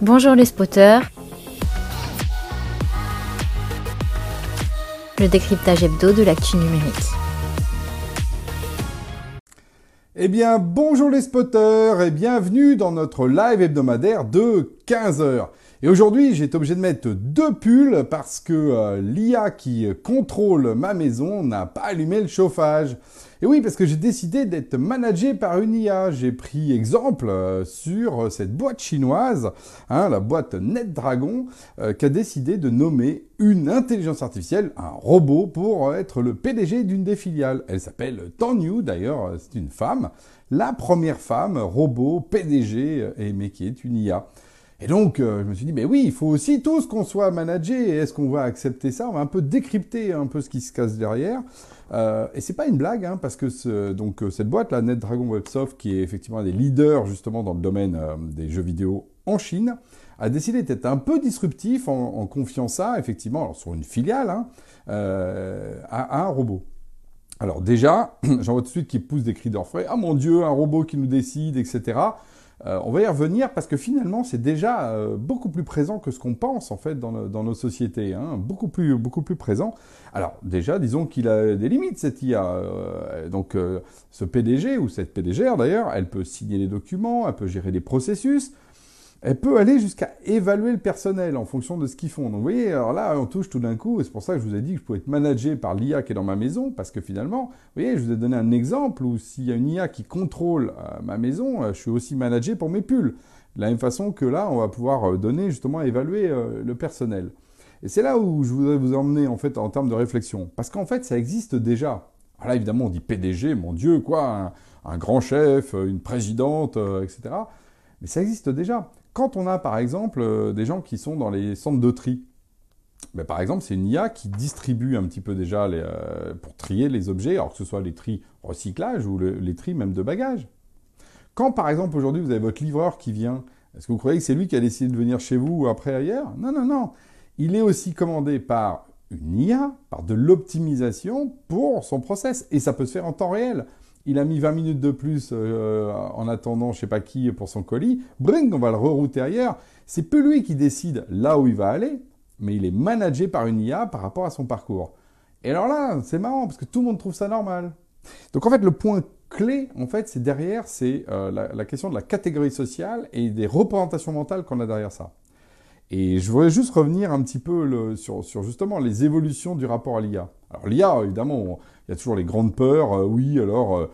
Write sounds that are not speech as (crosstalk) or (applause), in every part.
Bonjour les spotters. Le décryptage hebdo de l'actu numérique. Eh bien, bonjour les spotters et bienvenue dans notre live hebdomadaire de 15h. Et aujourd'hui, j'ai été obligé de mettre deux pulls parce que euh, l'IA qui contrôle ma maison n'a pas allumé le chauffage. Et oui, parce que j'ai décidé d'être managé par une IA. J'ai pris exemple euh, sur cette boîte chinoise, hein, la boîte NetDragon, euh, qui a décidé de nommer une intelligence artificielle, un robot, pour être le PDG d'une des filiales. Elle s'appelle Tanyu, d'ailleurs, c'est une femme, la première femme robot PDG, mais qui est une IA. Et donc, euh, je me suis dit, mais oui, il faut aussi tous qu'on soit managé. Est-ce qu'on va accepter ça? On va un peu décrypter un peu ce qui se casse derrière. Euh, et c'est pas une blague, hein, parce que donc euh, cette boîte, la NetDragon Websoft, qui est effectivement un des leaders justement dans le domaine euh, des jeux vidéo en Chine, a décidé d'être un peu disruptif en, confiant ça, effectivement, sur une filiale, hein, à, un robot. Alors déjà, (clears throat) j'en vois tout de suite qui pousse des cris d'orfraie. Ah mon Dieu, un robot qui nous décide, etc. Euh, on va y revenir parce que finalement, c'est déjà euh, beaucoup plus présent que ce qu'on pense en fait dans, nos sociétés, hein, beaucoup plus beaucoup plus présent. Alors déjà, disons qu'il a des limites cette IA. Euh, donc ce PDG ou cette PDGR d'ailleurs, elle peut signer les documents, elle peut gérer les processus, elle peut aller jusqu'à évaluer le personnel en fonction de ce qu'ils font. Donc vous voyez, alors là, on touche tout d'un coup, et c'est pour ça que je vous ai dit que je pouvais être managé par l'IA qui est dans ma maison, parce que finalement, vous voyez, je vous ai donné un exemple où s'il y a une IA qui contrôle euh, ma maison, euh, je suis aussi managé pour mes pulls. De la même façon que là, on va pouvoir euh, donner justement évaluer le personnel. Et c'est là où je voudrais vous emmener en fait en termes de réflexion, parce qu'en fait, ça existe déjà. Alors là, évidemment, on dit PDG, mon Dieu, quoi, un grand chef, une présidente, etc. Mais ça existe déjà. Quand on a par exemple euh, des gens qui sont dans les centres de tri, ben, par exemple, c'est une IA qui distribue un petit peu déjà euh, pour trier les objets, alors que ce soit les tri recyclage ou les tri même de bagages. Quand par exemple aujourd'hui vous avez votre livreur qui vient, est-ce que vous croyez que c'est lui qui a décidé de venir chez vous ou après ailleurs? Non, non, non. Il est aussi commandé par une IA, par de l'optimisation pour son process. Et ça peut se faire en temps réel il a mis 20 minutes de plus euh, en attendant je sais pas qui pour son colis, bring, on va le rerouter ailleurs. C'est peu lui qui décide là où il va aller, mais il est managé par une IA par rapport à son parcours. Et alors là, c'est marrant parce que tout le monde trouve ça normal. Donc en fait, le point clé, en fait, c'est derrière, c'est euh, la, question de la catégorie sociale et des représentations mentales qu'on a derrière ça. Et je voudrais juste revenir un petit peu sur, justement les évolutions du rapport à l'IA. Alors l'IA, évidemment, il y a toujours les grandes peurs. Euh, oui, alors euh,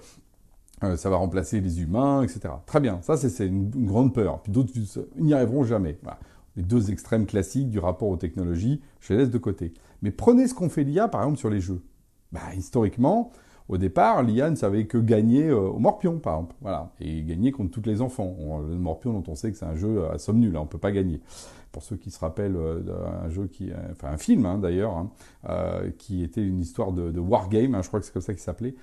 euh, ça va remplacer les humains, etc. Très bien, ça c'est une, grande peur. Puis d'autres n'y arriveront jamais. Les deux extrêmes classiques du rapport aux technologies, je les laisse de côté. Mais prenez ce qu'on fait l'IA, par exemple, sur les jeux. Bah, historiquement, au départ, l'IA ne savait que gagner au Morpion, par exemple. Voilà. Et gagner contre tous les enfants. le Morpion, dont on sait que c'est un jeu à somme nulle, hein, on ne peut pas gagner pour ceux qui se rappellent euh, d'un jeu qui, euh, enfin un film hein, d'ailleurs, hein, euh, qui était une histoire de, wargame, hein, je crois que c'est comme ça qu'il s'appelait,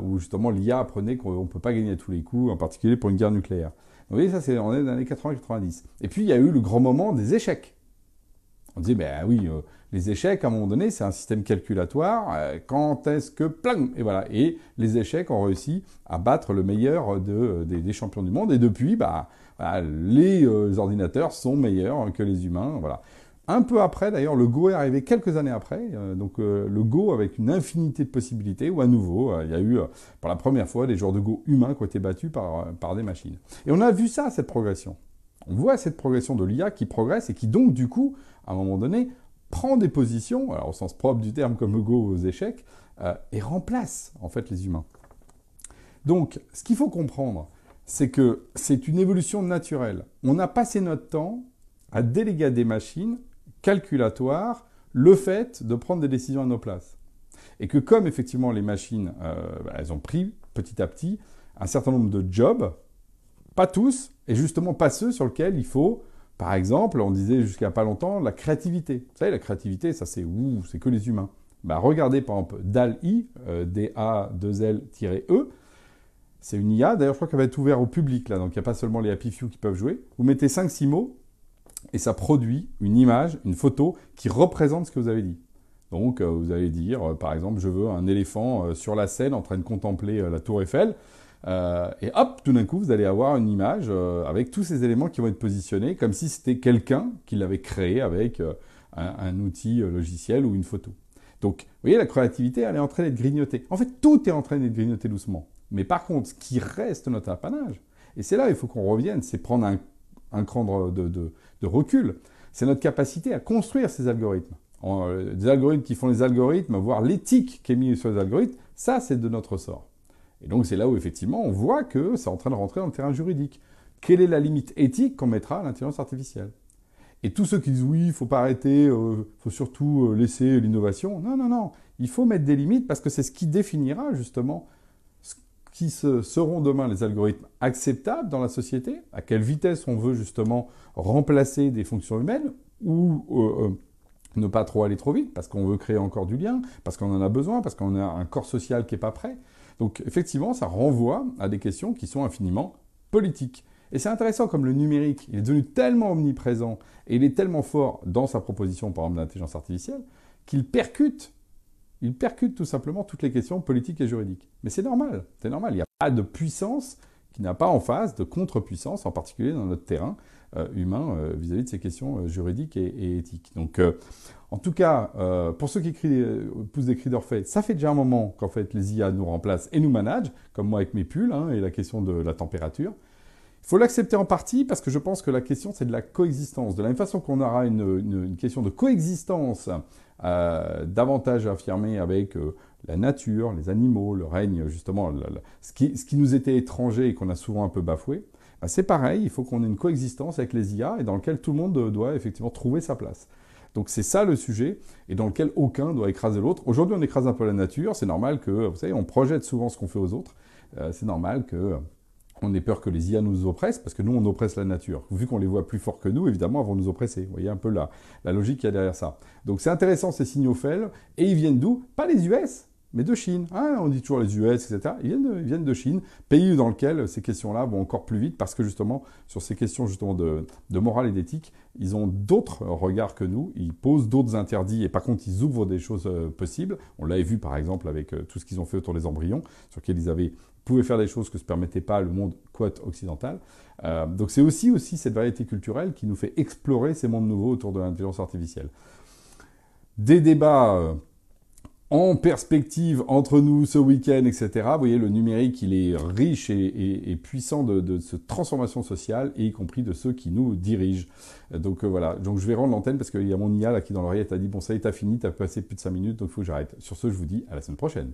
où justement l'IA apprenait qu'on ne peut pas gagner à tous les coups, en particulier pour une guerre nucléaire. vous voyez, ça c'est on est dans les années 80-90. Et puis il y a eu le grand moment des échecs. On disait, ben oui, les échecs, à un moment donné, c'est un système calculatoire. quand est-ce que, et voilà. Et les échecs ont réussi à battre le meilleur de, des, champions du monde. Et depuis, bah, les euh, ordinateurs sont meilleurs que les humains. Voilà. Un peu après, d'ailleurs, le Go est arrivé quelques années après. Euh, donc euh, le Go avec une infinité de possibilités, ou à nouveau, il y a eu pour la première fois des joueurs de Go humains qui ont été battus par, par des machines. Et on a vu ça, cette progression. On voit cette progression de l'IA qui progresse et qui donc, du coup, à un moment donné, prend des positions, alors au sens propre du terme comme le Go aux échecs, et remplace en fait les humains. Donc, ce qu'il faut comprendre, c'est que c'est une évolution naturelle. On a passé notre temps à déléguer à des machines calculatoires le fait de prendre des décisions à nos places. Et que comme effectivement les machines, euh, bah, elles ont pris petit à petit un certain nombre de jobs, pas tous, et justement pas ceux sur lesquels il faut, par exemple, on disait jusqu'à pas longtemps, la créativité. Vous savez, la créativité, ça c'est ouh, c'est que les humains. Bah, regardez par exemple DAL-I, euh, D-A-2-L-E, c'est une IA, d'ailleurs je crois qu'elle va être ouverte au public là, donc il n'y a pas seulement les Happy Few qui peuvent jouer. Vous mettez 5-6 mots et ça produit une image, une photo qui représente ce que vous avez dit. Donc euh, vous allez dire, euh, par exemple, je veux un éléphant euh, sur la scène en train de contempler la tour Eiffel. Euh, et hop, tout d'un coup, vous allez avoir une image euh, avec tous ces éléments qui vont être positionnés comme si c'était quelqu'un qui l'avait créé avec euh, un, outil logiciel ou une photo. Donc, vous voyez, la créativité, elle est en train d'être grignotée. En fait, tout est en train d'être grignoté doucement. Mais par contre, ce qui reste notre apanage, et c'est là il faut qu'on revienne, c'est prendre un, cran de, recul, c'est notre capacité à construire ces algorithmes. des algorithmes qui font les algorithmes, voire l'éthique qui est mise sur les algorithmes, ça, c'est de notre sort. Et donc c'est là où effectivement on voit que c'est en train de rentrer dans le terrain juridique. Quelle est la limite éthique qu'on mettra à l'intelligence artificielle? Et tous ceux qui disent oui, il faut pas arrêter, il euh, faut surtout euh, laisser l'innovation. Non, non, non. Il faut mettre des limites parce que c'est ce qui définira justement ce qui seront demain les algorithmes acceptables dans la société, à quelle vitesse on veut justement remplacer des fonctions humaines ou euh, ne pas trop aller trop vite parce qu'on veut créer encore du lien, parce qu'on en a besoin, parce qu'on a un corps social qui n'est pas prêt. Donc effectivement, ça renvoie à des questions qui sont infiniment politiques. Et c'est intéressant comme le numérique, il est devenu tellement omniprésent et il est tellement fort dans sa proposition, par exemple, d'intelligence artificielle, qu'il percute, il percute tout simplement toutes les questions politiques et juridiques. Mais c'est normal, c'est normal. Il n'y a pas de puissance qui n'a pas en face de contre-puissance, en particulier dans notre terrain euh, humain euh, vis-à-vis de ces questions euh, juridiques et, éthiques. Donc, en tout cas, pour ceux qui poussent des cris d'orphée, ça fait déjà un moment qu'en fait les IA nous remplacent et nous managent, comme moi avec mes pulls hein, et la question de la température. Il faut l'accepter en partie parce que je pense que la question c'est de la coexistence. De la même façon qu'on aura une, question de coexistence davantage affirmée avec la nature, les animaux, le règne, justement, ce, qui, ce, qui, nous était étranger et qu'on a souvent un peu bafoué, bah, c'est pareil, il faut qu'on ait une coexistence avec les IA et dans lequel tout le monde doit effectivement trouver sa place. Donc c'est ça le sujet, et dans lequel aucun doit écraser l'autre. Aujourd'hui, on écrase un peu la nature, c'est normal que, vous savez, on projette souvent ce qu'on fait aux autres. Euh, c'est normal que on ait peur que les IA nous oppressent, parce que nous, on oppresse la nature. Vu qu'on les voit plus forts que nous, évidemment, elles vont nous oppresser. Vous voyez un peu la, la logique qu'il y a derrière ça. Donc c'est intéressant ces signaux faibles, et ils viennent d'où? Pas les US, mais de Chine. Hein, on dit toujours les US, etc. Ils viennent, de, ils viennent de Chine, pays dans lequel ces questions-là vont encore plus vite parce que justement, sur ces questions justement de, de morale et d'éthique, ils ont d'autres regards que nous, ils posent d'autres interdits et par contre, ils ouvrent des choses euh, possibles. On l'avait vu par exemple avec euh, tout ce qu'ils ont fait autour des embryons, sur lesquels ils avaient pouvaient faire des choses que ne se permettait pas le monde quote occidental. Euh, donc c'est aussi, aussi cette variété culturelle qui nous fait explorer ces mondes nouveaux autour de l'intelligence artificielle. Des débats en perspective entre nous ce week-end, etc. Vous voyez, le numérique, il est riche et, puissant de, de, cette transformation sociale, et y compris de ceux qui nous dirigent. Donc euh, voilà, donc je vais rendre l'antenne parce qu'il y a mon IA là qui dans l'oreillette a dit, bon ça y est, t'as fini, t'as passé plus de 5 minutes, donc il faut que j'arrête. Sur ce, je vous dis à la semaine prochaine.